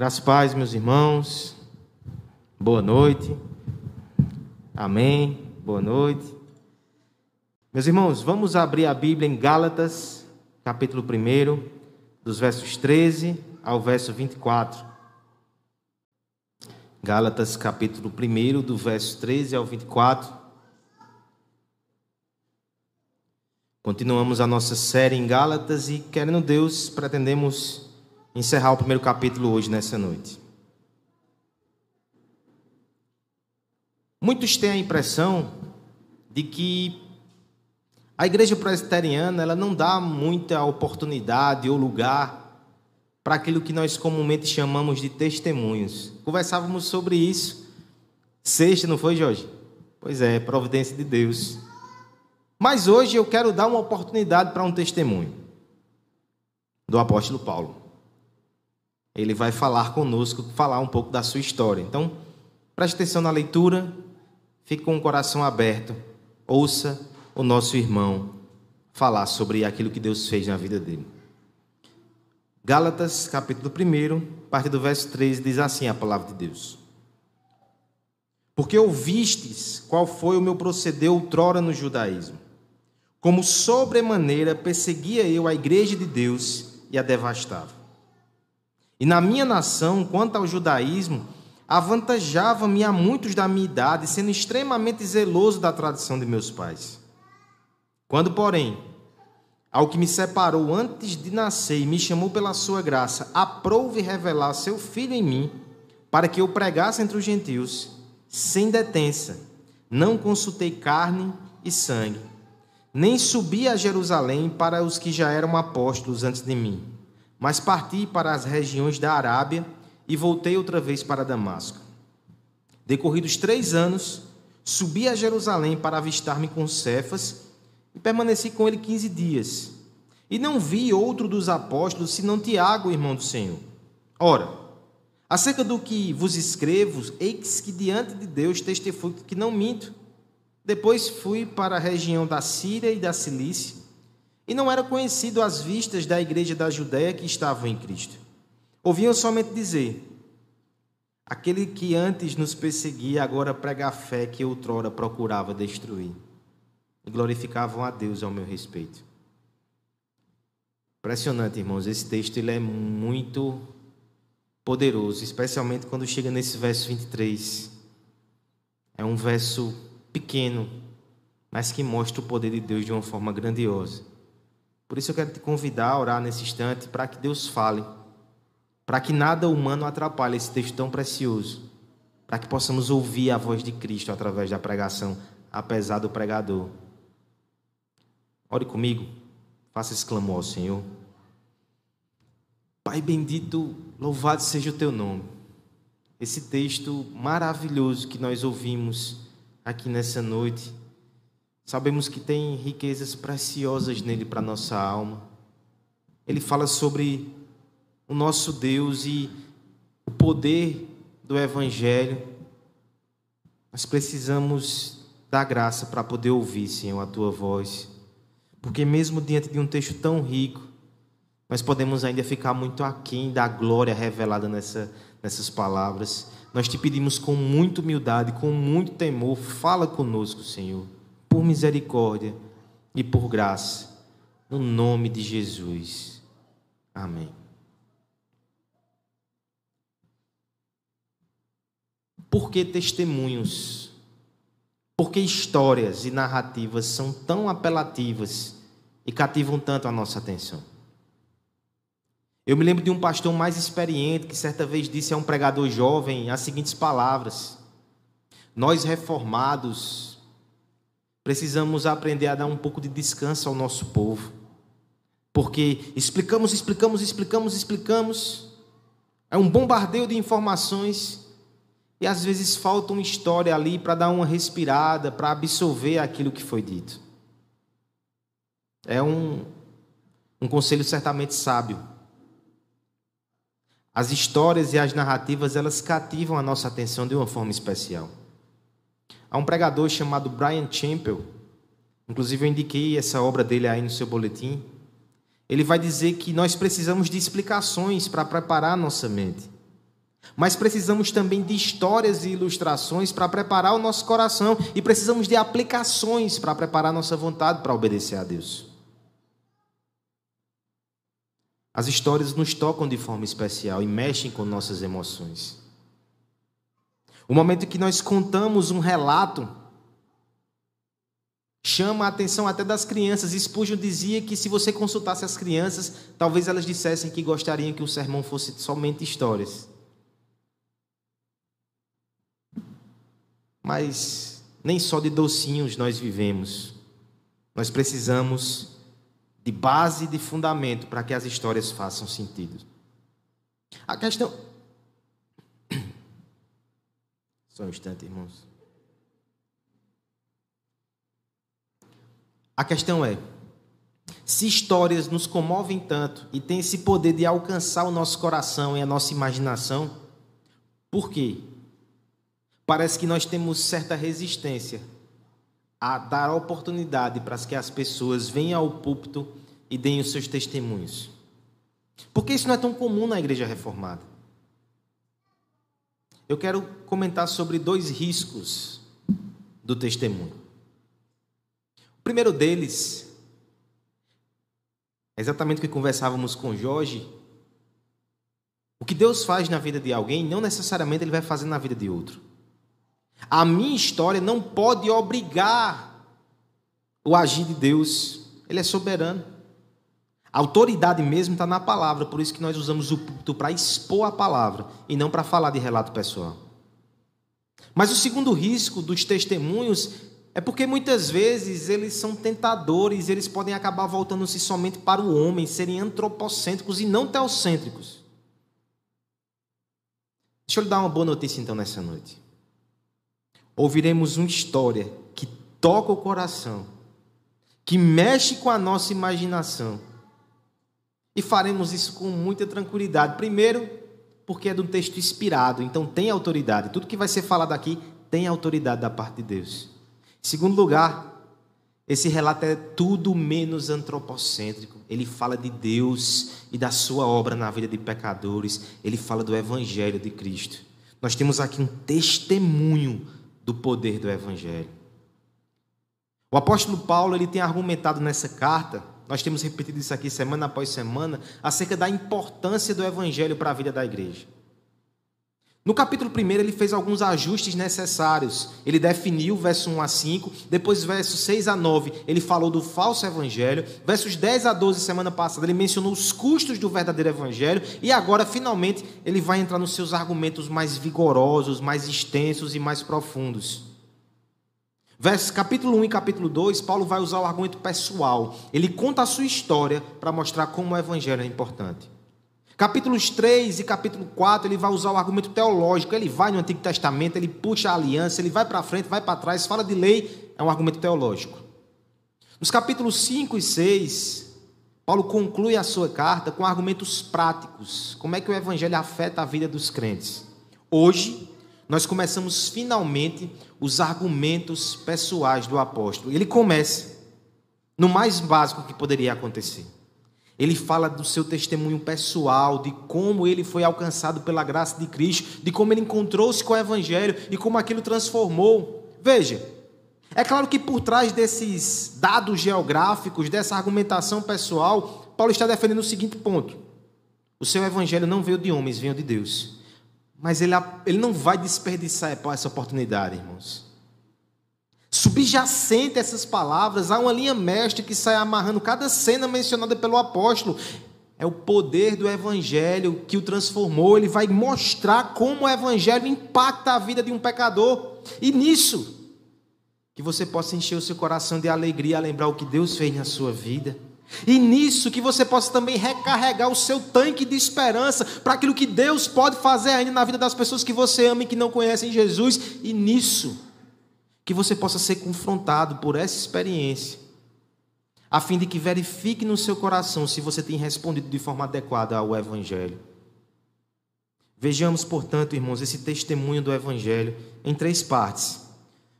Graças paz, meus irmãos. Boa noite. Amém. Boa noite. Meus irmãos, vamos abrir a Bíblia em Gálatas, capítulo 1, dos versos 13 ao verso 24. Gálatas, capítulo 1, do verso 13 ao 24. Continuamos a nossa série em Gálatas e, querendo Deus, pretendemos encerrar o primeiro capítulo hoje, nessa noite. Muitos têm a impressão de que a igreja presbiteriana ela não dá muita oportunidade ou lugar para aquilo que nós comumente chamamos de testemunhos. Conversávamos sobre isso sexta, não foi, Jorge? Pois é, providência de Deus. Mas hoje eu quero dar uma oportunidade para um testemunho do apóstolo Paulo ele vai falar conosco, falar um pouco da sua história. Então, preste atenção na leitura, fique com o coração aberto, ouça o nosso irmão falar sobre aquilo que Deus fez na vida dele. Gálatas, capítulo 1, parte do verso 13, diz assim a palavra de Deus. Porque ouvistes qual foi o meu proceder outrora no judaísmo, como sobremaneira perseguia eu a igreja de Deus e a devastava. E na minha nação, quanto ao judaísmo, avantajava-me a muitos da minha idade, sendo extremamente zeloso da tradição de meus pais. Quando, porém, ao que me separou antes de nascer e me chamou pela sua graça, aprouve revelar seu filho em mim, para que eu pregasse entre os gentios, sem detença, não consultei carne e sangue, nem subi a Jerusalém para os que já eram apóstolos antes de mim mas parti para as regiões da Arábia e voltei outra vez para Damasco. Decorridos três anos, subi a Jerusalém para avistar-me com Cefas e permaneci com ele quinze dias. E não vi outro dos apóstolos senão Tiago, irmão do Senhor. Ora, acerca do que vos escrevo, eis que diante de Deus testifico que não minto. Depois fui para a região da Síria e da Cilícia e não era conhecido às vistas da igreja da Judéia que estavam em Cristo. Ouviam somente dizer: aquele que antes nos perseguia agora prega a fé que outrora procurava destruir. E glorificavam a Deus ao meu respeito. Impressionante, irmãos, esse texto ele é muito poderoso, especialmente quando chega nesse verso 23. É um verso pequeno, mas que mostra o poder de Deus de uma forma grandiosa. Por isso eu quero te convidar a orar nesse instante para que Deus fale, para que nada humano atrapalhe esse texto tão precioso, para que possamos ouvir a voz de Cristo através da pregação, apesar do pregador. Ore comigo, faça esse clamor ao Senhor. Pai bendito, louvado seja o teu nome. Esse texto maravilhoso que nós ouvimos aqui nessa noite Sabemos que tem riquezas preciosas nele para nossa alma. Ele fala sobre o nosso Deus e o poder do Evangelho. Nós precisamos da graça para poder ouvir, Senhor, a tua voz. Porque, mesmo diante de um texto tão rico, nós podemos ainda ficar muito aquém da glória revelada nessa, nessas palavras. Nós te pedimos com muita humildade, com muito temor, fala conosco, Senhor por misericórdia e por graça, no nome de Jesus. Amém. Por que testemunhos? Por que histórias e narrativas são tão apelativas e cativam tanto a nossa atenção? Eu me lembro de um pastor mais experiente que certa vez disse a um pregador jovem as seguintes palavras: Nós reformados Precisamos aprender a dar um pouco de descanso ao nosso povo. Porque explicamos, explicamos, explicamos, explicamos. É um bombardeio de informações. E às vezes falta uma história ali para dar uma respirada, para absorver aquilo que foi dito. É um, um conselho certamente sábio. As histórias e as narrativas, elas cativam a nossa atenção de uma forma especial. Há um pregador chamado Brian Champel, inclusive eu indiquei essa obra dele aí no seu boletim. Ele vai dizer que nós precisamos de explicações para preparar nossa mente. Mas precisamos também de histórias e ilustrações para preparar o nosso coração e precisamos de aplicações para preparar nossa vontade para obedecer a Deus. As histórias nos tocam de forma especial e mexem com nossas emoções. O momento que nós contamos um relato chama a atenção até das crianças. Spurgeon dizia que se você consultasse as crianças, talvez elas dissessem que gostariam que o sermão fosse somente histórias. Mas nem só de docinhos nós vivemos. Nós precisamos de base de fundamento para que as histórias façam sentido. A questão. Só um instante, irmãos. A questão é: se histórias nos comovem tanto e têm esse poder de alcançar o nosso coração e a nossa imaginação, por quê? Parece que nós temos certa resistência a dar oportunidade para que as pessoas venham ao púlpito e deem os seus testemunhos. Porque isso não é tão comum na igreja reformada. Eu quero comentar sobre dois riscos do testemunho. O primeiro deles é exatamente o que conversávamos com Jorge. O que Deus faz na vida de alguém, não necessariamente Ele vai fazer na vida de outro. A minha história não pode obrigar o agir de Deus. Ele é soberano. A autoridade mesmo está na palavra, por isso que nós usamos o púlpito para expor a palavra e não para falar de relato pessoal. Mas o segundo risco dos testemunhos é porque muitas vezes eles são tentadores, eles podem acabar voltando-se somente para o homem, serem antropocêntricos e não teocêntricos. Deixa eu lhe dar uma boa notícia então nessa noite. Ouviremos uma história que toca o coração, que mexe com a nossa imaginação. E faremos isso com muita tranquilidade. Primeiro, porque é de um texto inspirado, então tem autoridade. Tudo que vai ser falado aqui tem autoridade da parte de Deus. Em segundo lugar, esse relato é tudo menos antropocêntrico. Ele fala de Deus e da sua obra na vida de pecadores. Ele fala do Evangelho de Cristo. Nós temos aqui um testemunho do poder do Evangelho. O apóstolo Paulo ele tem argumentado nessa carta, nós temos repetido isso aqui semana após semana, acerca da importância do Evangelho para a vida da igreja. No capítulo 1, ele fez alguns ajustes necessários. Ele definiu verso 1 a 5, depois versos 6 a 9, ele falou do falso evangelho. Versos 10 a 12, semana passada, ele mencionou os custos do verdadeiro evangelho. E agora, finalmente, ele vai entrar nos seus argumentos mais vigorosos, mais extensos e mais profundos. Versos, capítulo 1 e capítulo 2, Paulo vai usar o argumento pessoal. Ele conta a sua história para mostrar como o evangelho é importante. Capítulos 3 e capítulo 4, ele vai usar o argumento teológico. Ele vai no Antigo Testamento, ele puxa a aliança, ele vai para frente, vai para trás, fala de lei, é um argumento teológico. Nos capítulos 5 e 6, Paulo conclui a sua carta com argumentos práticos. Como é que o evangelho afeta a vida dos crentes? Hoje, nós começamos finalmente os argumentos pessoais do apóstolo. Ele começa no mais básico que poderia acontecer. Ele fala do seu testemunho pessoal, de como ele foi alcançado pela graça de Cristo, de como ele encontrou-se com o Evangelho e como aquilo transformou. Veja, é claro que por trás desses dados geográficos, dessa argumentação pessoal, Paulo está defendendo o seguinte ponto: o seu Evangelho não veio de homens, veio de Deus. Mas ele, ele não vai desperdiçar essa oportunidade, irmãos. Subjacente a essas palavras, há uma linha mestre que sai amarrando cada cena mencionada pelo apóstolo. É o poder do evangelho que o transformou. Ele vai mostrar como o evangelho impacta a vida de um pecador. E nisso, que você possa encher o seu coração de alegria a lembrar o que Deus fez na sua vida. E nisso que você possa também recarregar o seu tanque de esperança para aquilo que Deus pode fazer ainda na vida das pessoas que você ama e que não conhecem Jesus. E nisso que você possa ser confrontado por essa experiência, a fim de que verifique no seu coração se você tem respondido de forma adequada ao Evangelho. Vejamos, portanto, irmãos, esse testemunho do Evangelho em três partes.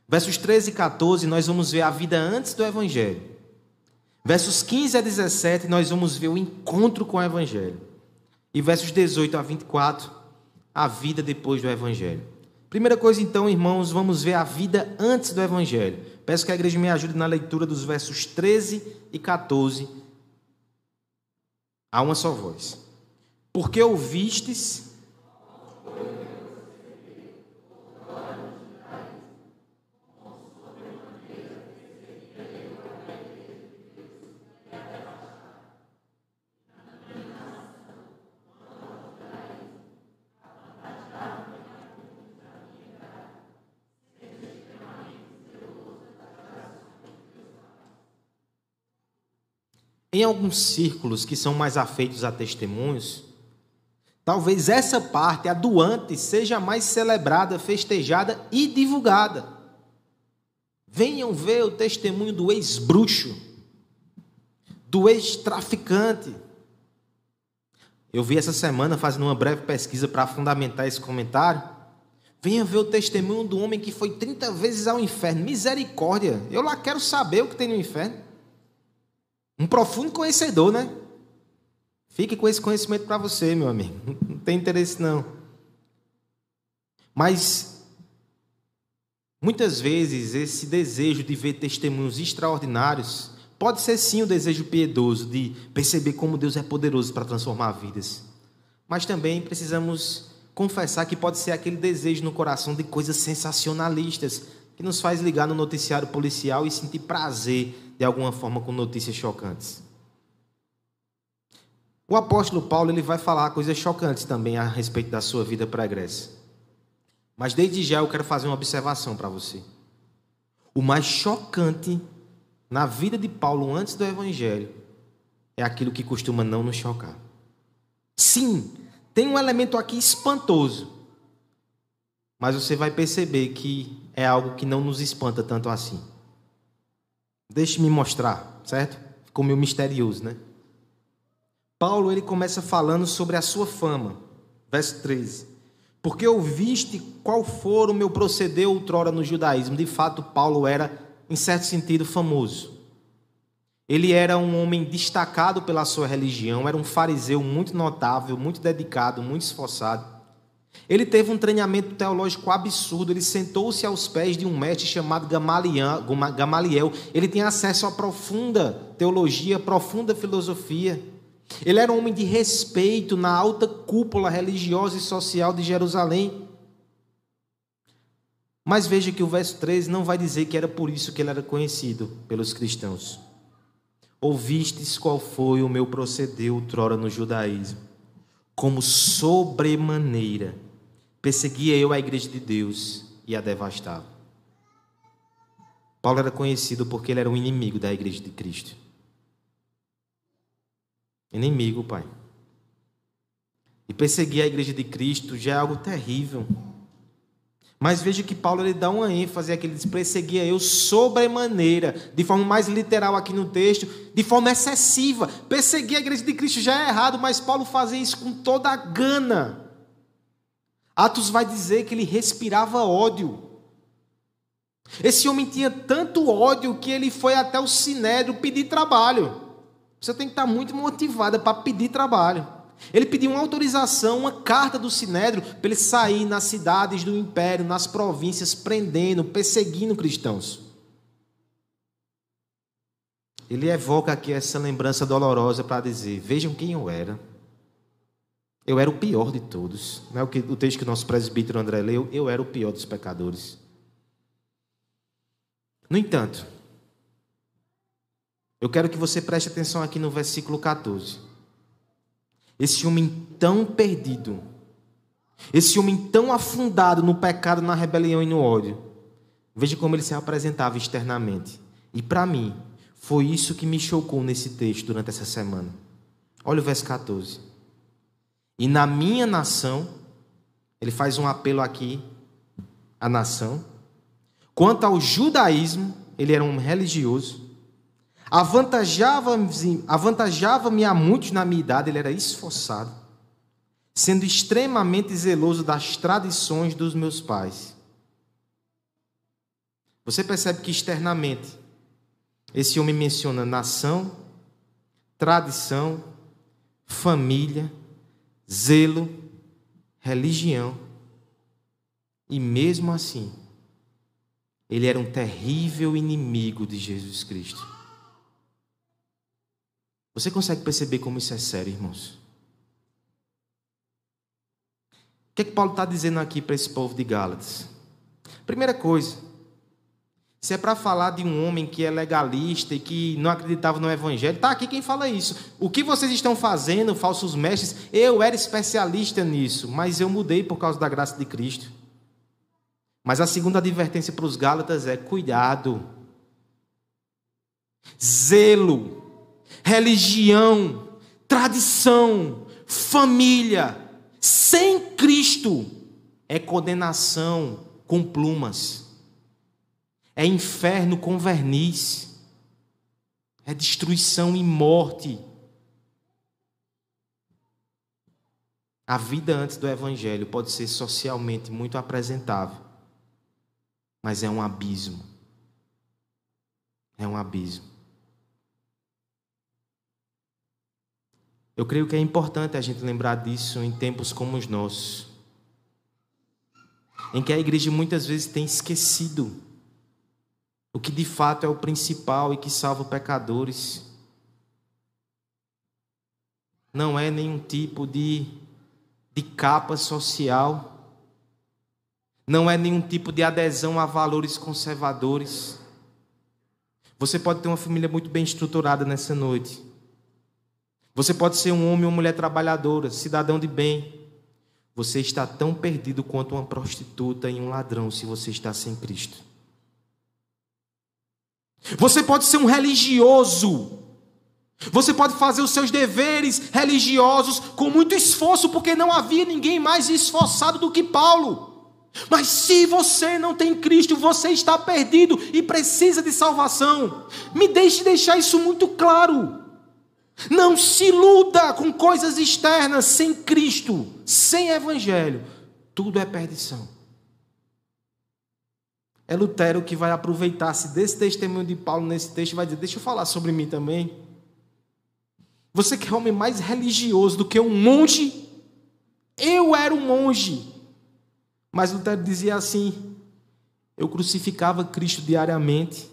Versos 13 e 14, nós vamos ver a vida antes do Evangelho. Versos 15 a 17, nós vamos ver o encontro com o Evangelho. E versos 18 a 24, a vida depois do Evangelho. Primeira coisa, então, irmãos, vamos ver a vida antes do Evangelho. Peço que a igreja me ajude na leitura dos versos 13 e 14. A uma só voz. Porque ouvistes Em alguns círculos que são mais afeitos a testemunhos, talvez essa parte, a do antes, seja mais celebrada, festejada e divulgada. Venham ver o testemunho do ex-bruxo, do ex-traficante. Eu vi essa semana fazendo uma breve pesquisa para fundamentar esse comentário. Venha ver o testemunho do homem que foi 30 vezes ao inferno. Misericórdia. Eu lá quero saber o que tem no inferno. Um profundo conhecedor, né? Fique com esse conhecimento para você, meu amigo. Não tem interesse, não. Mas, muitas vezes, esse desejo de ver testemunhos extraordinários pode ser sim o um desejo piedoso de perceber como Deus é poderoso para transformar vidas. Mas também precisamos confessar que pode ser aquele desejo no coração de coisas sensacionalistas que nos faz ligar no noticiário policial e sentir prazer de alguma forma com notícias chocantes. O apóstolo Paulo ele vai falar coisas chocantes também a respeito da sua vida pregressa. Mas desde já eu quero fazer uma observação para você. O mais chocante na vida de Paulo antes do evangelho é aquilo que costuma não nos chocar. Sim, tem um elemento aqui espantoso. Mas você vai perceber que é algo que não nos espanta tanto assim. Deixe-me mostrar, certo? Ficou meio misterioso, né? Paulo ele começa falando sobre a sua fama. Verso 13. Porque ouviste qual for o meu proceder outrora no judaísmo. De fato, Paulo era, em certo sentido, famoso. Ele era um homem destacado pela sua religião, era um fariseu muito notável, muito dedicado, muito esforçado. Ele teve um treinamento teológico absurdo. Ele sentou-se aos pés de um mestre chamado Gamaliel. Ele tinha acesso a profunda teologia, profunda filosofia. Ele era um homem de respeito na alta cúpula religiosa e social de Jerusalém. Mas veja que o verso 13 não vai dizer que era por isso que ele era conhecido pelos cristãos. Ouvistes qual foi o meu proceder outrora no judaísmo, como sobremaneira perseguia eu a igreja de Deus e a devastava. Paulo era conhecido porque ele era um inimigo da igreja de Cristo. Inimigo, pai. E perseguir a igreja de Cristo já é algo terrível. Mas veja que Paulo ele dá uma ênfase aqui, ele diz: perseguia eu sobremaneira, de forma mais literal aqui no texto, de forma excessiva. Perseguir a igreja de Cristo já é errado, mas Paulo fazia isso com toda a gana. Atos vai dizer que ele respirava ódio. Esse homem tinha tanto ódio que ele foi até o sinédrio pedir trabalho. Você tem que estar muito motivado para pedir trabalho. Ele pediu uma autorização, uma carta do sinédrio para ele sair nas cidades do império, nas províncias, prendendo, perseguindo cristãos. Ele evoca aqui essa lembrança dolorosa para dizer: vejam quem eu era. Eu era o pior de todos. Não é o, que, o texto que o nosso presbítero André leu? Eu era o pior dos pecadores. No entanto, eu quero que você preste atenção aqui no versículo 14. Esse homem tão perdido, esse homem tão afundado no pecado, na rebelião e no ódio, veja como ele se apresentava externamente. E para mim, foi isso que me chocou nesse texto durante essa semana. Olha o verso 14. E na minha nação, ele faz um apelo aqui à nação. Quanto ao judaísmo, ele era um religioso. Avantajava-me avantajava a muitos na minha idade, ele era esforçado, sendo extremamente zeloso das tradições dos meus pais. Você percebe que externamente esse homem menciona nação, tradição, família, zelo, religião. E mesmo assim, ele era um terrível inimigo de Jesus Cristo. Você consegue perceber como isso é sério, irmãos? O que, é que Paulo está dizendo aqui para esse povo de Gálatas? Primeira coisa, se é para falar de um homem que é legalista e que não acreditava no evangelho, está aqui quem fala isso. O que vocês estão fazendo, falsos mestres, eu era especialista nisso, mas eu mudei por causa da graça de Cristo. Mas a segunda advertência para os Gálatas é: cuidado, zelo, religião, tradição, família, sem Cristo é condenação com plumas, é inferno com verniz, é destruição e morte. A vida antes do Evangelho pode ser socialmente muito apresentável, mas é um abismo. É um abismo. Eu creio que é importante a gente lembrar disso em tempos como os nossos, em que a igreja muitas vezes tem esquecido o que de fato é o principal e que salva pecadores. Não é nenhum tipo de, de capa social, não é nenhum tipo de adesão a valores conservadores. Você pode ter uma família muito bem estruturada nessa noite. Você pode ser um homem ou mulher trabalhadora, cidadão de bem. Você está tão perdido quanto uma prostituta e um ladrão se você está sem Cristo. Você pode ser um religioso. Você pode fazer os seus deveres religiosos com muito esforço, porque não havia ninguém mais esforçado do que Paulo. Mas se você não tem Cristo, você está perdido e precisa de salvação. Me deixe deixar isso muito claro. Não se iluda com coisas externas sem Cristo, sem Evangelho. Tudo é perdição. É Lutero que vai aproveitar-se desse testemunho de Paulo nesse texto e vai dizer: Deixa eu falar sobre mim também. Você que é homem mais religioso do que um monge, eu era um monge. Mas Lutero dizia assim: Eu crucificava Cristo diariamente.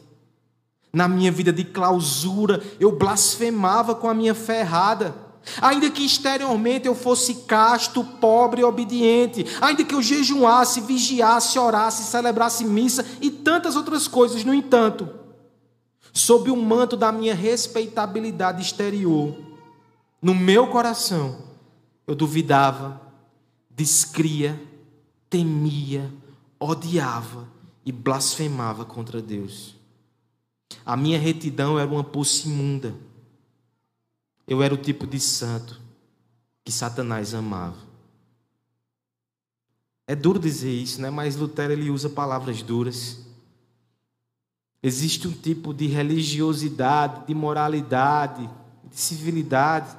Na minha vida de clausura, eu blasfemava com a minha fé errada. Ainda que exteriormente eu fosse casto, pobre e obediente, ainda que eu jejuasse, vigiasse, orasse, celebrasse missa e tantas outras coisas, no entanto, sob o manto da minha respeitabilidade exterior, no meu coração, eu duvidava, descria, temia, odiava e blasfemava contra Deus. A minha retidão era uma poça imunda. Eu era o tipo de santo que Satanás amava. É duro dizer isso, né? Mas Lutero ele usa palavras duras. Existe um tipo de religiosidade, de moralidade, de civilidade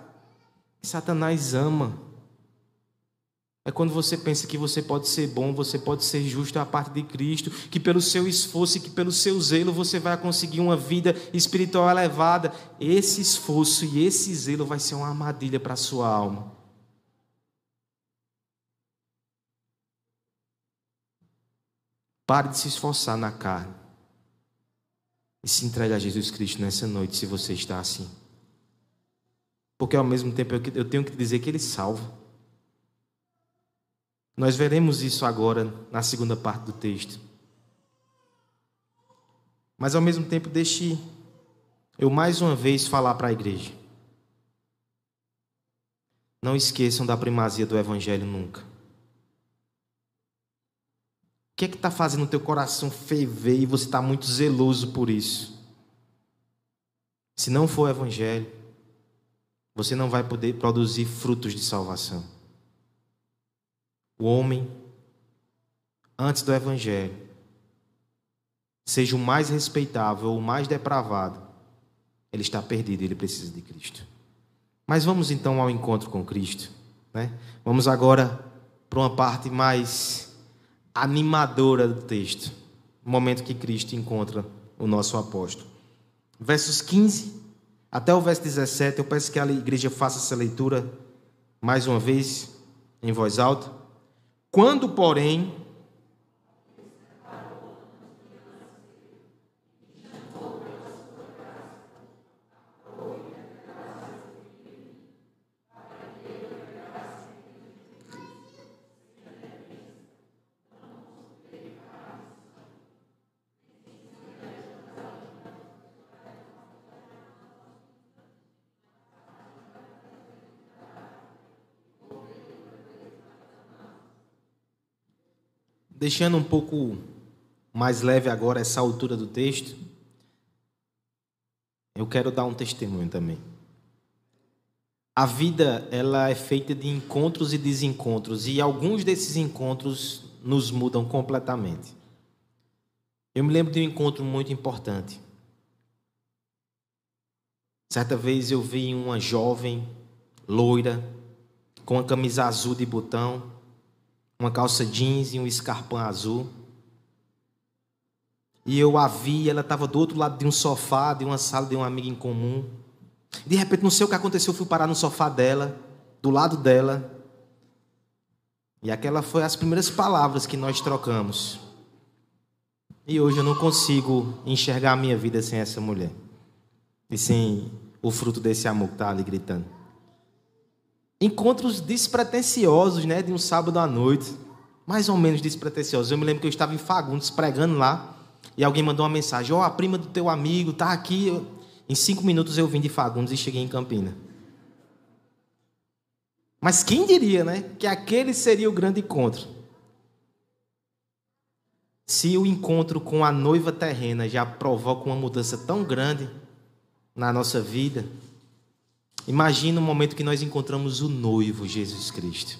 que Satanás ama. É quando você pensa que você pode ser bom, você pode ser justo a parte de Cristo, que pelo seu esforço e que pelo seu zelo você vai conseguir uma vida espiritual elevada. Esse esforço e esse zelo vai ser uma armadilha para a sua alma. Pare de se esforçar na carne e se entregue a Jesus Cristo nessa noite, se você está assim. Porque ao mesmo tempo eu tenho que dizer que Ele salva. Nós veremos isso agora na segunda parte do texto. Mas ao mesmo tempo, deixe eu mais uma vez falar para a igreja. Não esqueçam da primazia do Evangelho nunca. O que é que está fazendo o teu coração ferver e você está muito zeloso por isso? Se não for o Evangelho, você não vai poder produzir frutos de salvação o homem, antes do Evangelho, seja o mais respeitável ou o mais depravado, ele está perdido, ele precisa de Cristo. Mas vamos então ao encontro com Cristo. Né? Vamos agora para uma parte mais animadora do texto, o momento que Cristo encontra o nosso apóstolo. Versos 15 até o verso 17, eu peço que a igreja faça essa leitura mais uma vez, em voz alta. Quando, porém, Deixando um pouco mais leve agora essa altura do texto, eu quero dar um testemunho também. A vida ela é feita de encontros e desencontros e alguns desses encontros nos mudam completamente. Eu me lembro de um encontro muito importante. Certa vez eu vi uma jovem loira com uma camisa azul de botão uma calça jeans e um escarpão azul. E eu a vi, ela estava do outro lado de um sofá, de uma sala de um amigo em comum. De repente, não sei o que aconteceu, eu fui parar no sofá dela, do lado dela. E aquela foi as primeiras palavras que nós trocamos. E hoje eu não consigo enxergar a minha vida sem essa mulher. E sem o fruto desse amor que está ali gritando encontros despretensiosos, né, de um sábado à noite, mais ou menos despretensiosos. Eu me lembro que eu estava em Fagundes pregando lá e alguém mandou uma mensagem: "Ó, oh, a prima do teu amigo tá aqui". Em cinco minutos eu vim de Fagundes e cheguei em Campina. Mas quem diria, né, que aquele seria o grande encontro? Se o encontro com a noiva terrena já provoca uma mudança tão grande na nossa vida, Imagina o momento que nós encontramos o noivo Jesus Cristo.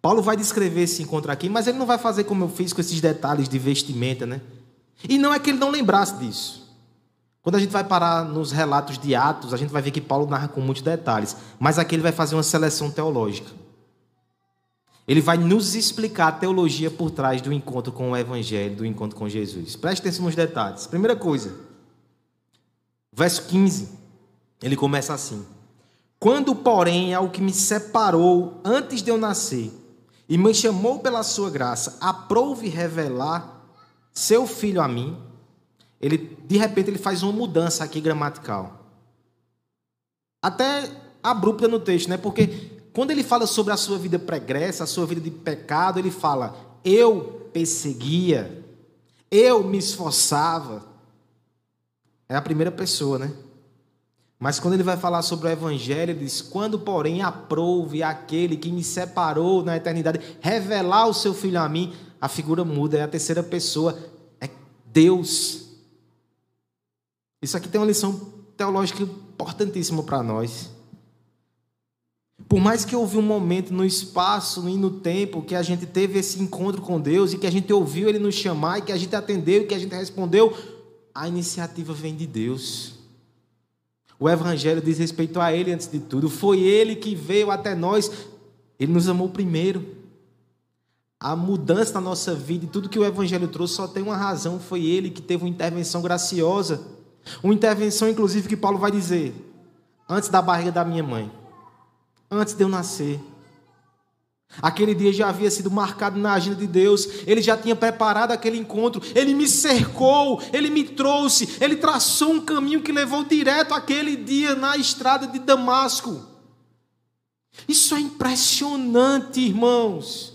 Paulo vai descrever esse encontro aqui, mas ele não vai fazer como eu fiz com esses detalhes de vestimenta, né? E não é que ele não lembrasse disso. Quando a gente vai parar nos relatos de Atos, a gente vai ver que Paulo narra com muitos detalhes, mas aqui ele vai fazer uma seleção teológica. Ele vai nos explicar a teologia por trás do encontro com o Evangelho, do encontro com Jesus. Preste atenção nos detalhes. Primeira coisa, verso 15. Ele começa assim: Quando, porém, é o que me separou antes de eu nascer e me chamou pela sua graça, aprove revelar seu filho a mim. Ele, de repente, ele faz uma mudança aqui gramatical. Até abrupta no texto, né? Porque quando ele fala sobre a sua vida pregressa, a sua vida de pecado, ele fala: Eu perseguia, eu me esforçava. É a primeira pessoa, né? Mas quando ele vai falar sobre o evangelho, ele diz: Quando, porém, aprouve aquele que me separou na eternidade, revelar o seu filho a mim, a figura muda, é a terceira pessoa, é Deus. Isso aqui tem uma lição teológica importantíssima para nós. Por mais que houve um momento no espaço e no tempo que a gente teve esse encontro com Deus e que a gente ouviu Ele nos chamar e que a gente atendeu e que a gente respondeu, a iniciativa vem de Deus. O Evangelho diz respeito a Ele antes de tudo. Foi Ele que veio até nós. Ele nos amou primeiro. A mudança na nossa vida e tudo que o Evangelho trouxe só tem uma razão. Foi Ele que teve uma intervenção graciosa. Uma intervenção, inclusive, que Paulo vai dizer: antes da barriga da minha mãe, antes de eu nascer. Aquele dia já havia sido marcado na agenda de Deus, ele já tinha preparado aquele encontro, ele me cercou, ele me trouxe, ele traçou um caminho que levou direto aquele dia na estrada de Damasco. Isso é impressionante, irmãos,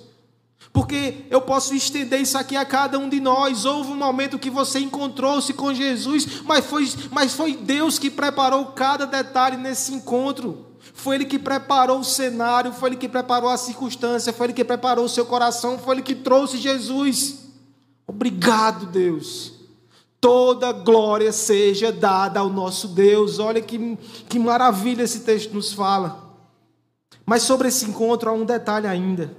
porque eu posso estender isso aqui a cada um de nós. Houve um momento que você encontrou-se com Jesus, mas foi, mas foi Deus que preparou cada detalhe nesse encontro. Foi Ele que preparou o cenário, foi Ele que preparou a circunstância, foi Ele que preparou o seu coração, foi Ele que trouxe Jesus. Obrigado, Deus. Toda glória seja dada ao nosso Deus. Olha que, que maravilha esse texto nos fala. Mas sobre esse encontro há um detalhe ainda.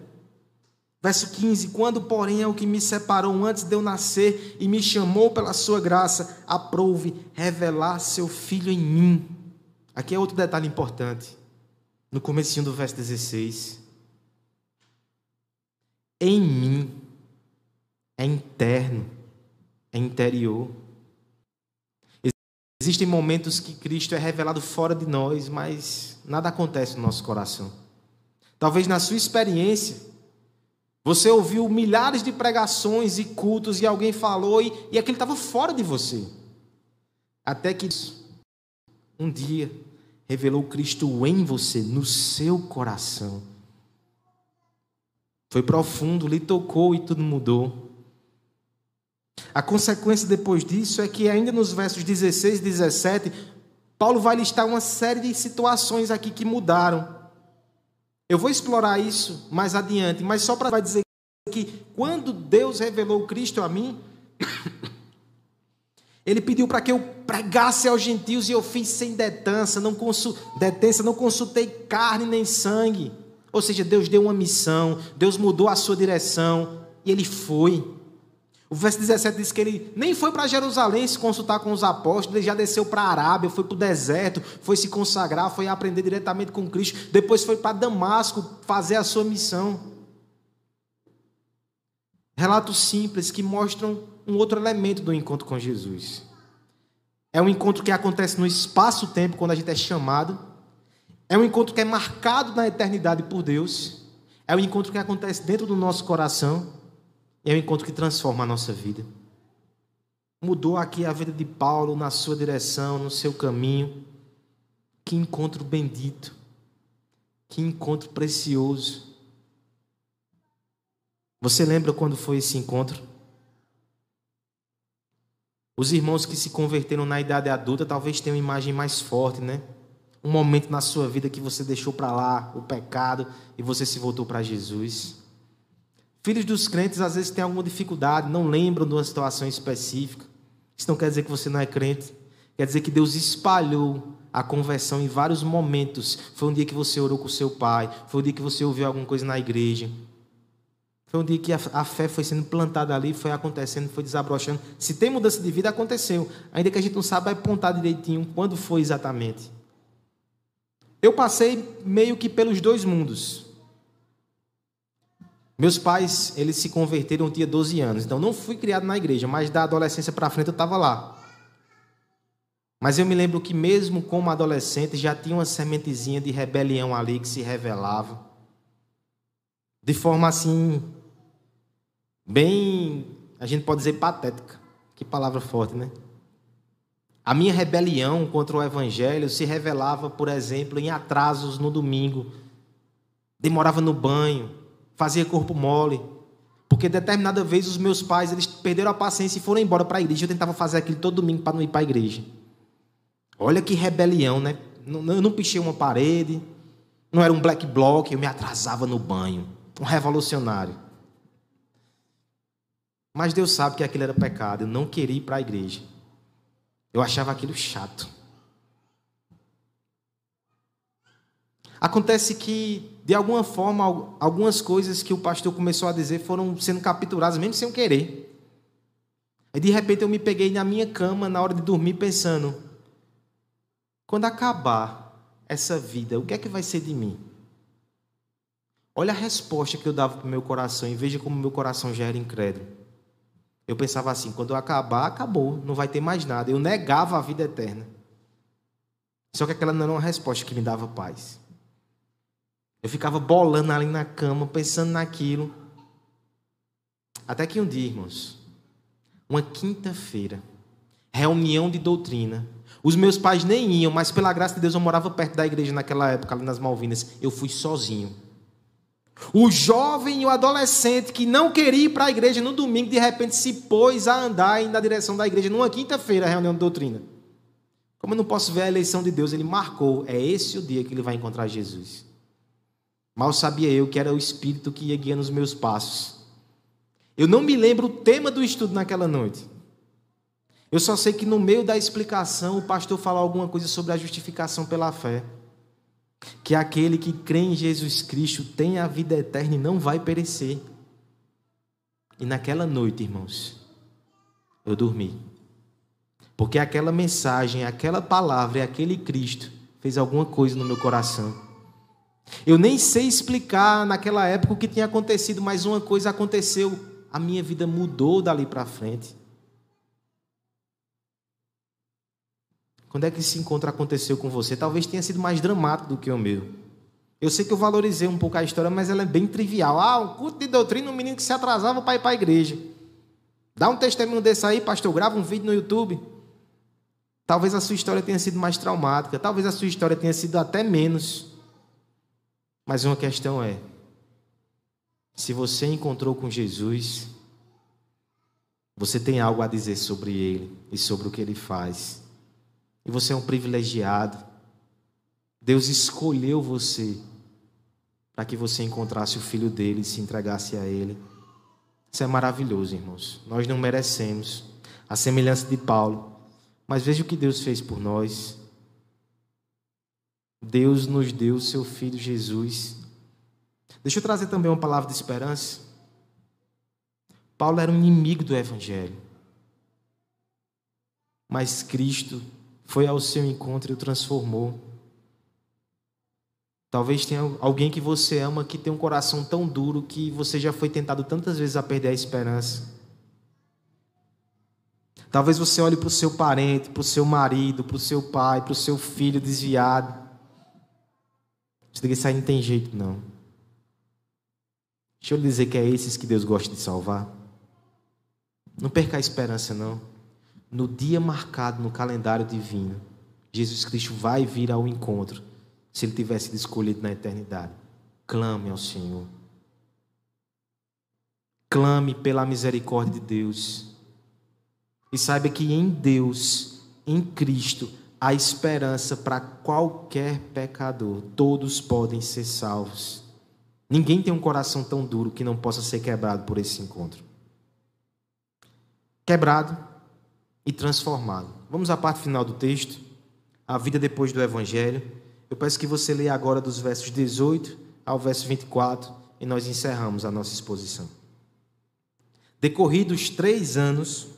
Verso 15: Quando, porém, é o que me separou antes de eu nascer e me chamou pela sua graça, aprove revelar seu filho em mim. Aqui é outro detalhe importante no comecinho do verso 16. Em mim é interno, é interior. Existem momentos que Cristo é revelado fora de nós, mas nada acontece no nosso coração. Talvez na sua experiência, Você ouviu milhares de pregações e cultos e alguém falou e, e aquilo estava fora de você. Até que um dia revelou Cristo em você, no seu coração. Foi profundo, lhe tocou e tudo mudou. A consequência depois disso é que, ainda nos versos 16 e 17, Paulo vai listar uma série de situações aqui que mudaram. Eu vou explorar isso mais adiante, mas só para dizer que quando Deus revelou Cristo a mim, ele pediu para que eu pregasse aos gentios e eu fiz sem detença, não, consul, detença, não consultei carne nem sangue. Ou seja, Deus deu uma missão, Deus mudou a sua direção e ele foi. O verso 17 diz que ele nem foi para Jerusalém se consultar com os apóstolos, ele já desceu para a Arábia, foi para o deserto, foi se consagrar, foi aprender diretamente com Cristo, depois foi para Damasco fazer a sua missão. Relatos simples que mostram um outro elemento do encontro com Jesus. É um encontro que acontece no espaço-tempo, quando a gente é chamado. É um encontro que é marcado na eternidade por Deus. É um encontro que acontece dentro do nosso coração. É um encontro que transforma a nossa vida. Mudou aqui a vida de Paulo na sua direção, no seu caminho. Que encontro bendito. Que encontro precioso. Você lembra quando foi esse encontro? Os irmãos que se converteram na idade adulta talvez tenham uma imagem mais forte, né? Um momento na sua vida que você deixou para lá o pecado e você se voltou para Jesus. Filhos dos crentes às vezes têm alguma dificuldade, não lembram de uma situação específica. Isso não quer dizer que você não é crente. Quer dizer que Deus espalhou a conversão em vários momentos. Foi um dia que você orou com seu pai, foi um dia que você ouviu alguma coisa na igreja, foi um dia que a, fé foi sendo plantada ali, foi acontecendo, foi desabrochando. Se tem mudança de vida, aconteceu. Ainda que a gente não saiba apontar direitinho quando foi exatamente. Eu passei meio que pelos dois mundos. Meus pais, eles se converteram, eu tinha 12 anos. Então não fui criado na igreja, mas da adolescência para frente eu estava lá. Mas eu me lembro que mesmo como adolescente já tinha uma sementezinha de rebelião ali que se revelava. De forma assim bem, a gente pode dizer patética. Que palavra forte, né? A minha rebelião contra o evangelho se revelava, por exemplo, em atrasos no domingo. Demorava no banho, fazia corpo mole. Porque determinada vez os meus pais, eles perderam a paciência e foram embora para a igreja. Eu tentava fazer aquilo todo domingo para não ir para a igreja. Olha que rebelião, né? Eu não pichei uma parede, não era um black block, eu me atrasava no banho. Um revolucionário. Mas Deus sabe que aquilo era pecado. Eu não queria ir para a igreja. Eu achava aquilo chato. Acontece que, de alguma forma, algumas coisas que o pastor começou a dizer foram sendo capturadas, mesmo sem eu querer. Aí, de repente, eu me peguei na minha cama, na hora de dormir, pensando: quando acabar essa vida, o que é que vai ser de mim? Olha a resposta que eu dava para o meu coração e veja como meu coração já era incrédulo. Eu pensava assim: quando eu acabar, acabou, não vai ter mais nada. Eu negava a vida eterna. Só que aquela não era uma resposta que me dava paz. Eu ficava bolando ali na cama, pensando naquilo. Até que um dia, irmãos, uma quinta-feira, reunião de doutrina. Os meus pais nem iam, mas pela graça de Deus eu morava perto da igreja naquela época, ali nas Malvinas. Eu fui sozinho. O jovem e o adolescente que não queria ir para a igreja no domingo, de repente se pôs a andar na direção da igreja numa quinta-feira, reunião de doutrina. Como eu não posso ver a eleição de Deus, ele marcou, é esse o dia que ele vai encontrar Jesus. Mal sabia eu que era o Espírito que ia guiando os meus passos. Eu não me lembro o tema do estudo naquela noite. Eu só sei que no meio da explicação o pastor falou alguma coisa sobre a justificação pela fé que aquele que crê em Jesus Cristo tem a vida eterna e não vai perecer. E naquela noite, irmãos, eu dormi. Porque aquela mensagem, aquela palavra e aquele Cristo fez alguma coisa no meu coração. Eu nem sei explicar naquela época o que tinha acontecido, mas uma coisa aconteceu. A minha vida mudou dali para frente. Quando é que esse encontro aconteceu com você? Talvez tenha sido mais dramático do que o meu. Eu sei que eu valorizei um pouco a história, mas ela é bem trivial. Ah, um culto de doutrina, um menino que se atrasava para ir para a igreja. Dá um testemunho desse aí, pastor, grava um vídeo no YouTube. Talvez a sua história tenha sido mais traumática, talvez a sua história tenha sido até menos. Mas uma questão é: se você encontrou com Jesus, você tem algo a dizer sobre ele e sobre o que ele faz. E você é um privilegiado. Deus escolheu você para que você encontrasse o filho dele e se entregasse a ele. Isso é maravilhoso, irmãos. Nós não merecemos a semelhança de Paulo. Mas veja o que Deus fez por nós. Deus nos deu seu filho Jesus. Deixa eu trazer também uma palavra de esperança. Paulo era um inimigo do evangelho. Mas Cristo foi ao seu encontro e o transformou. Talvez tenha alguém que você ama que tem um coração tão duro que você já foi tentado tantas vezes a perder a esperança. Talvez você olhe para o seu parente, para o seu marido, para o seu pai, para o seu filho desviado. Você diga, isso aí não tem jeito não. Deixa eu lhe dizer que é esses que Deus gosta de salvar. Não perca a esperança não. No dia marcado no calendário divino, Jesus Cristo vai vir ao encontro se ele tivesse sido escolhido na eternidade. Clame ao Senhor. Clame pela misericórdia de Deus. E saiba que em Deus, em Cristo, há esperança para qualquer pecador. Todos podem ser salvos. Ninguém tem um coração tão duro que não possa ser quebrado por esse encontro. Quebrado e transformado. Vamos à parte final do texto. A vida depois do Evangelho. Eu peço que você leia agora dos versos 18 ao verso 24 e nós encerramos a nossa exposição. Decorridos três anos,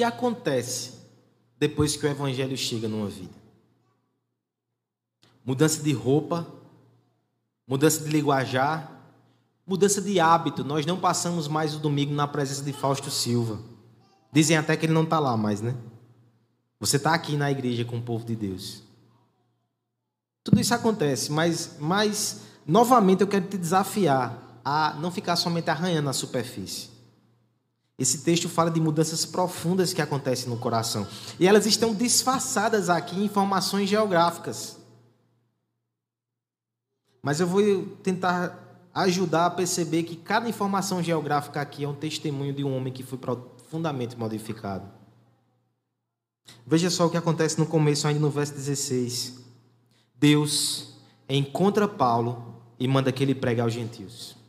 que acontece depois que o evangelho chega numa vida? Mudança de roupa, mudança de linguajar, mudança de hábito. Nós não passamos mais o domingo na presença de Fausto Silva. Dizem até que ele não está lá mais, né? Você está aqui na igreja com o povo de Deus. Tudo isso acontece, mas, mas novamente eu quero te desafiar a não ficar somente arranhando a superfície. Esse texto fala de mudanças profundas que acontecem no coração. E elas estão disfarçadas aqui em informações geográficas. Mas eu vou tentar ajudar a perceber que cada informação geográfica aqui é um testemunho de um homem que foi profundamente modificado. Veja só o que acontece no começo, ainda no verso 16. Deus encontra Paulo e manda que ele pregue aos gentios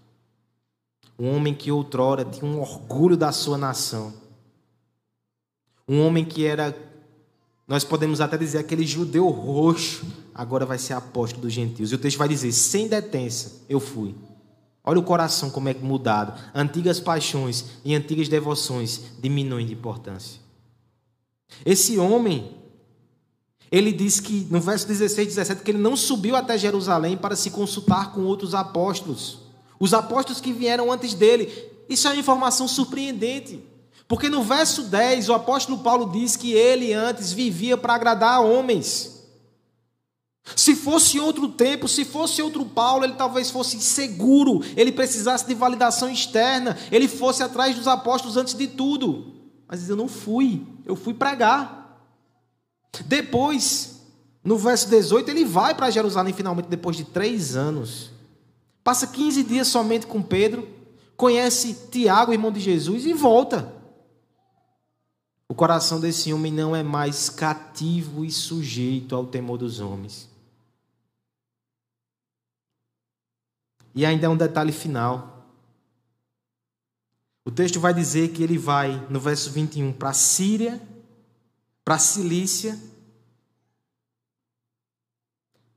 um homem que outrora tinha um orgulho da sua nação, um homem que era, nós podemos até dizer, aquele judeu roxo, agora vai ser apóstolo dos gentios. E o texto vai dizer: sem detença, eu fui. Olha o coração como é mudado. Antigas paixões e antigas devoções diminuem de importância. Esse homem, ele diz que, no verso 16 e 17, que ele não subiu até Jerusalém para se consultar com outros apóstolos os apóstolos que vieram antes dele. Isso é uma informação surpreendente. Porque no verso 10, o apóstolo Paulo diz que ele antes vivia para agradar a homens. Se fosse outro tempo, se fosse outro Paulo, ele talvez fosse inseguro, ele precisasse de validação externa, ele fosse atrás dos apóstolos antes de tudo. Mas eu não fui, eu fui pregar. Depois, no verso 18, ele vai para Jerusalém finalmente, depois de três anos. Passa 15 dias somente com Pedro, conhece Tiago, irmão de Jesus, e volta. O coração desse homem não é mais cativo e sujeito ao temor dos homens. E ainda é um detalhe final. O texto vai dizer que ele vai, no verso 21, para Síria, para Cilícia.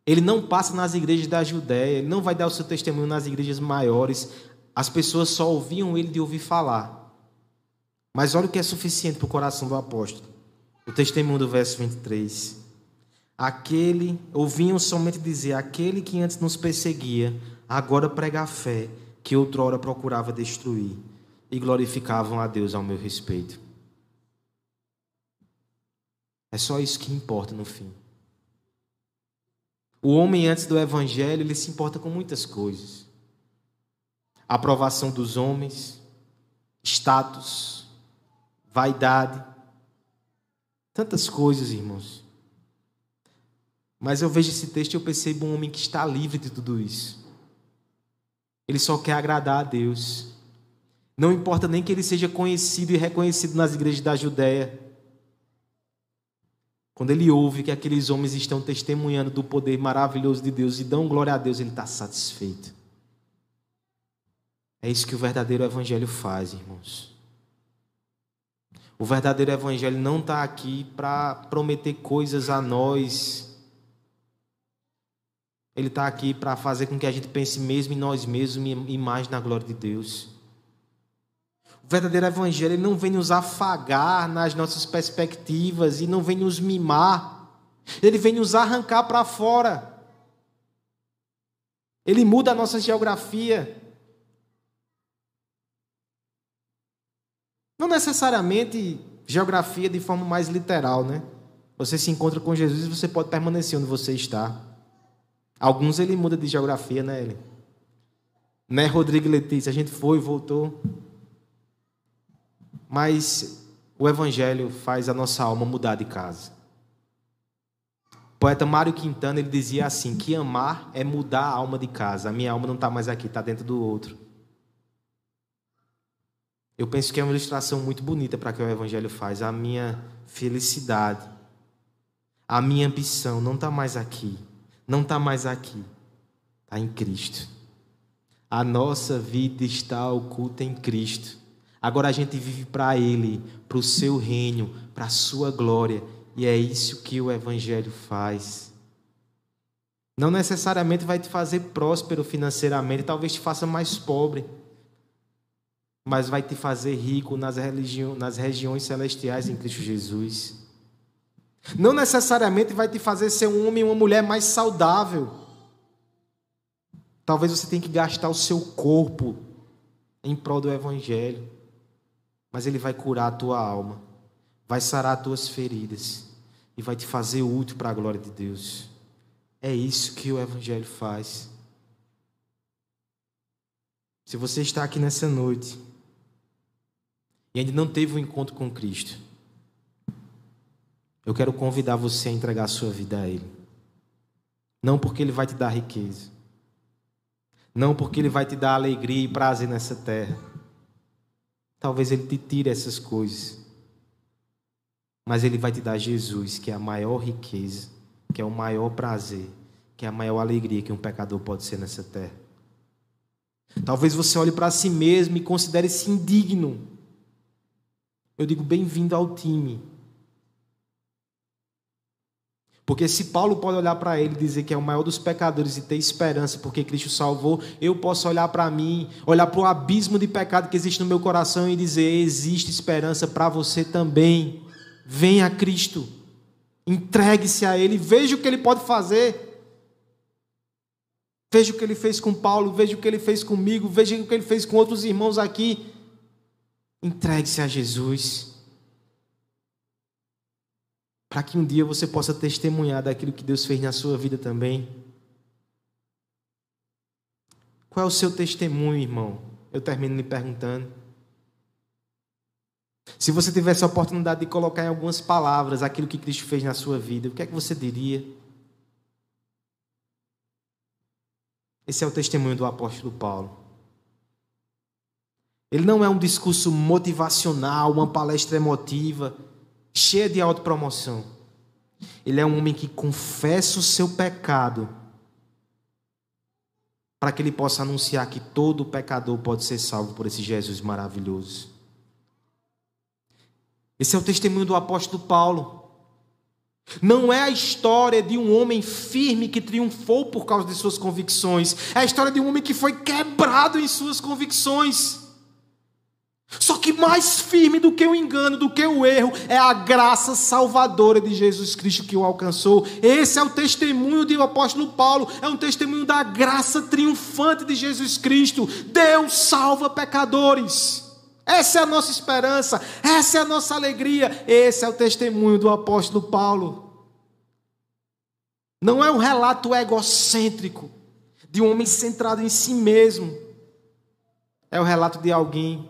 Ele não passa nas igrejas da Judéia, ele não vai dar o seu testemunho nas igrejas maiores. As pessoas só ouviam ele de ouvir falar. Mas olha o que é suficiente para o coração do apóstolo. O testemunho do verso 23. Aquele, ouviam somente dizer, aquele que antes nos perseguia, agora prega a fé que outrora procurava destruir, e glorificavam a Deus ao meu respeito. É só isso que importa no fim. O homem antes do evangelho, ele se importa com muitas coisas. aprovação dos homens, status, vaidade, tantas coisas, irmãos. Mas eu vejo esse texto e eu percebo um homem que está livre de tudo isso. Ele só quer agradar a Deus. Não importa nem que ele seja conhecido e reconhecido nas igrejas da Judéia. Quando ele ouve que aqueles homens estão testemunhando do poder maravilhoso de Deus e dão glória a Deus, ele está satisfeito. É isso que o verdadeiro evangelho faz, irmãos. O verdadeiro evangelho não está aqui para prometer coisas a nós ele está aqui para fazer com que a gente pense mesmo em nós mesmos e mais na glória de Deus. O verdadeiro evangelho ele não vem nos afagar nas nossas perspectivas e não vem nos mimar. Ele vem nos arrancar para fora. Ele muda a nossa geografia. Não necessariamente geografia de forma mais literal, né? Você se encontra com Jesus e você pode permanecer onde você está. Alguns ele muda de geografia, né, ele? Né, Rodrigo e Letícia? A gente foi, voltou. Mas o Evangelho faz a nossa alma mudar de casa. O poeta Mário Quintana ele dizia assim: que amar é mudar a alma de casa. A minha alma não está mais aqui, está dentro do outro. Eu penso que é uma ilustração muito bonita para que o Evangelho faz. A minha felicidade, a minha ambição não está mais aqui não está mais aqui, está em Cristo. A nossa vida está oculta em Cristo. Agora a gente vive para Ele, para o seu reino, para a sua glória. E é isso que o Evangelho faz. Não necessariamente vai te fazer próspero financeiramente, talvez te faça mais pobre. Mas vai te fazer rico nas, nas regiões celestiais em Cristo Jesus. Não necessariamente vai te fazer ser um homem ou uma mulher mais saudável. Talvez você tenha que gastar o seu corpo em prol do Evangelho. Mas ele vai curar a tua alma, vai sarar as tuas feridas e vai te fazer útil para a glória de Deus. É isso que o Evangelho faz. Se você está aqui nessa noite e ainda não teve um encontro com Cristo, eu quero convidar você a entregar a sua vida a Ele. Não porque Ele vai te dar riqueza. Não porque Ele vai te dar alegria e prazer nessa terra. Talvez Ele te tire essas coisas. Mas Ele vai te dar Jesus, que é a maior riqueza, que é o maior prazer, que é a maior alegria que um pecador pode ser nessa terra. Talvez você olhe para si mesmo e considere-se indigno. Eu digo bem-vindo ao time porque se Paulo pode olhar para ele e dizer que é o maior dos pecadores e ter esperança porque Cristo salvou, eu posso olhar para mim, olhar para o abismo de pecado que existe no meu coração e dizer: existe esperança para você também. Venha a Cristo, entregue-se a Ele, veja o que Ele pode fazer. Veja o que Ele fez com Paulo, veja o que Ele fez comigo, veja o que Ele fez com outros irmãos aqui. Entregue-se a Jesus para que um dia você possa testemunhar daquilo que Deus fez na sua vida também. Qual é o seu testemunho, irmão? Eu termino me perguntando. Se você tivesse a oportunidade de colocar em algumas palavras aquilo que Cristo fez na sua vida, o que é que você diria? Esse é o testemunho do apóstolo Paulo. Ele não é um discurso motivacional, uma palestra emotiva. Cheia de autopromoção. Ele é um homem que confessa o seu pecado para que ele possa anunciar que todo pecador pode ser salvo por esse Jesus maravilhoso. Esse é o testemunho do apóstolo Paulo. Não é a história de um homem firme que triunfou por causa de suas convicções. É a história de um homem que foi quebrado em suas convicções. Só que mais firme do que o engano, do que o erro, é a graça salvadora de Jesus Cristo que o alcançou. Esse é o testemunho do apóstolo Paulo, é um testemunho da graça triunfante de Jesus Cristo. Deus salva pecadores. Essa é a nossa esperança, essa é a nossa alegria, esse é o testemunho do apóstolo Paulo. Não é um relato egocêntrico de um homem centrado em si mesmo. É o relato de alguém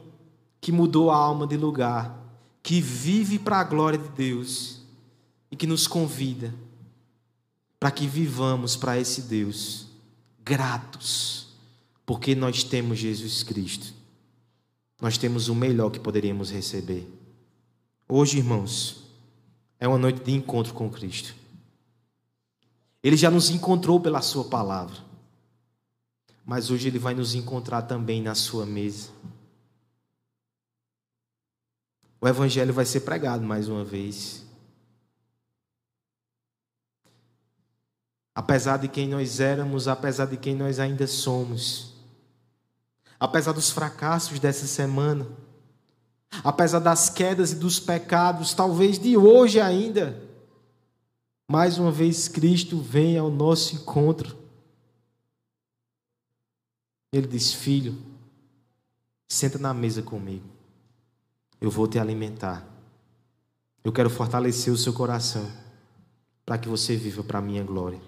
que mudou a alma de lugar, que vive para a glória de Deus e que nos convida para que vivamos para esse Deus gratos, porque nós temos Jesus Cristo nós temos o melhor que poderíamos receber. Hoje, irmãos, é uma noite de encontro com Cristo. Ele já nos encontrou pela Sua palavra, mas hoje Ele vai nos encontrar também na Sua mesa. O Evangelho vai ser pregado mais uma vez. Apesar de quem nós éramos, apesar de quem nós ainda somos, apesar dos fracassos dessa semana, apesar das quedas e dos pecados, talvez de hoje ainda, mais uma vez Cristo vem ao nosso encontro. Ele diz: Filho, senta na mesa comigo, eu vou te alimentar. Eu quero fortalecer o seu coração para que você viva para a minha glória.